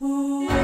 Ooh.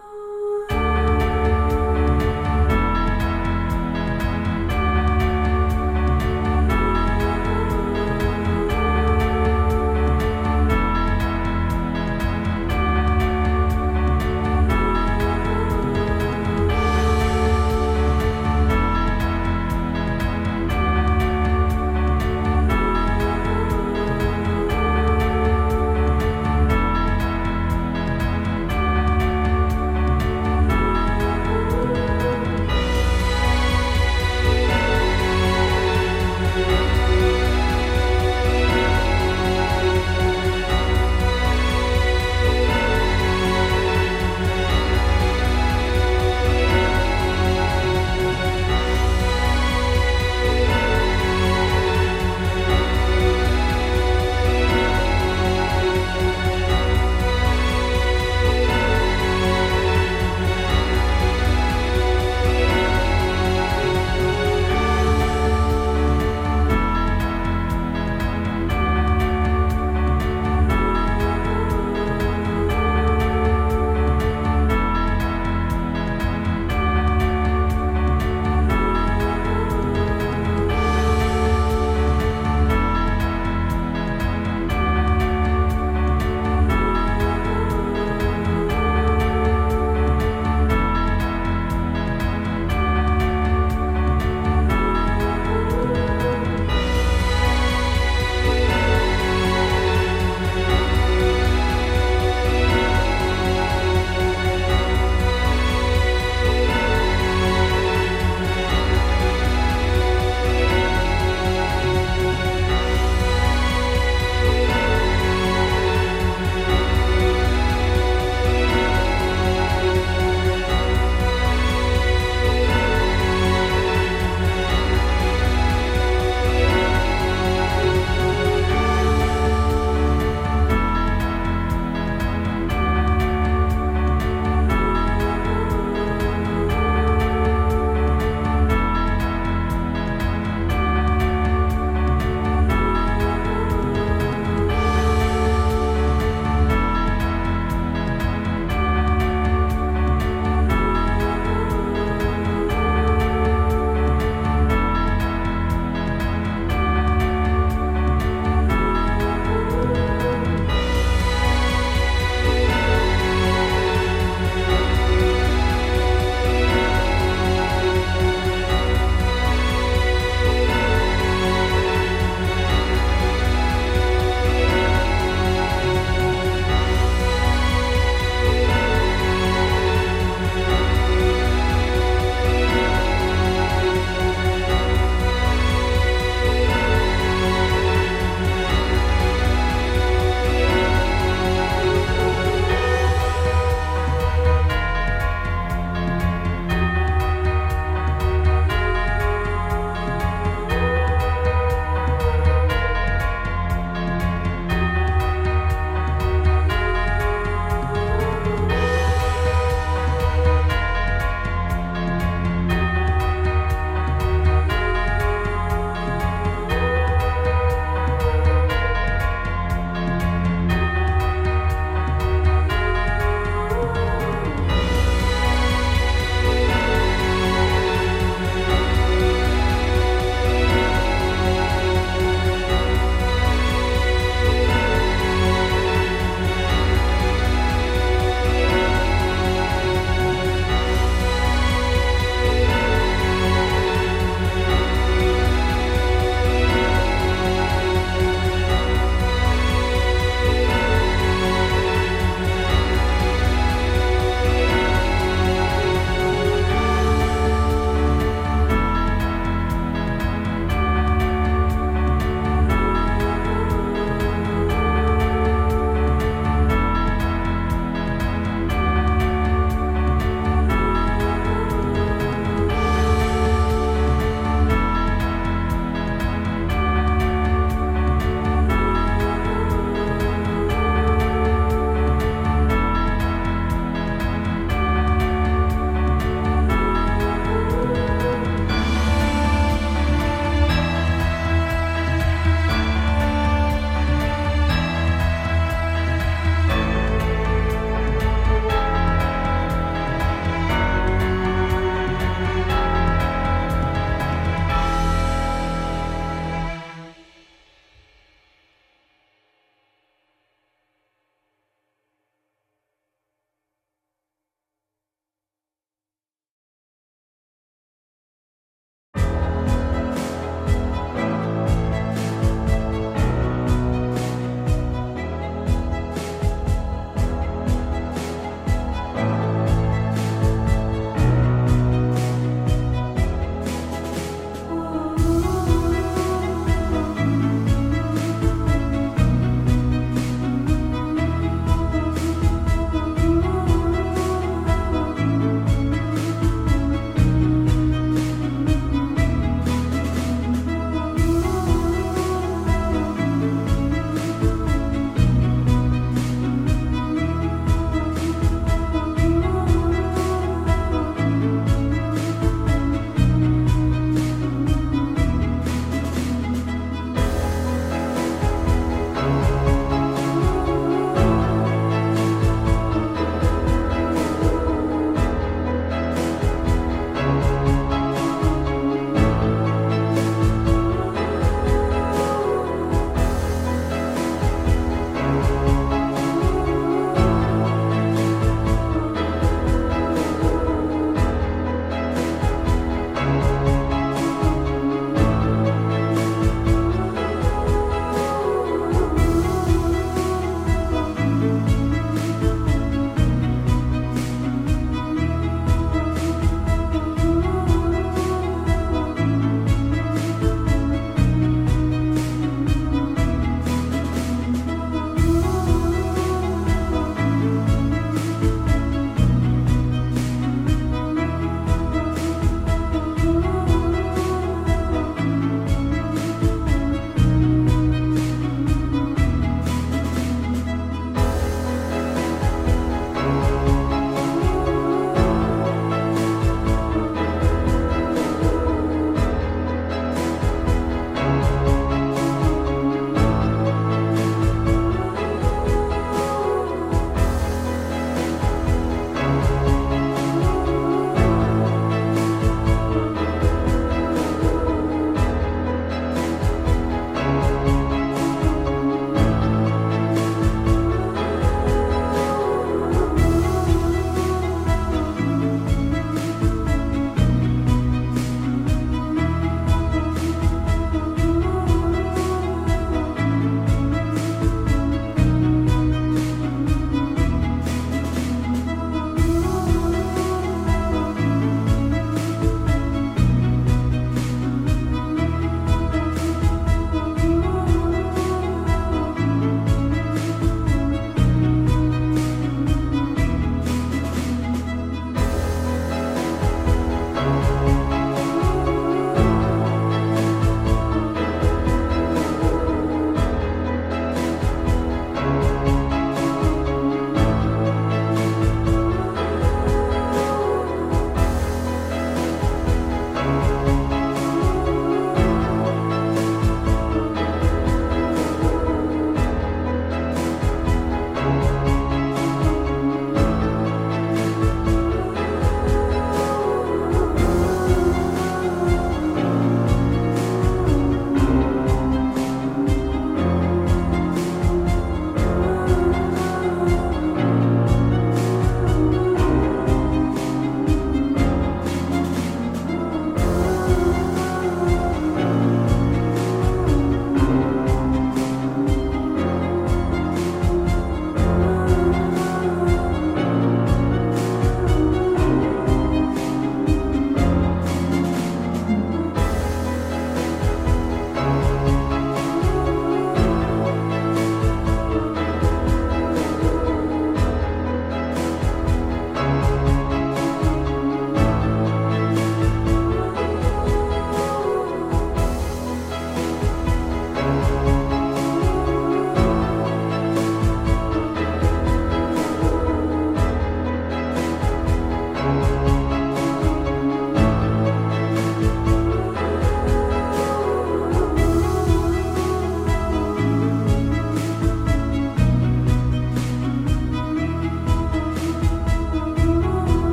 Oh.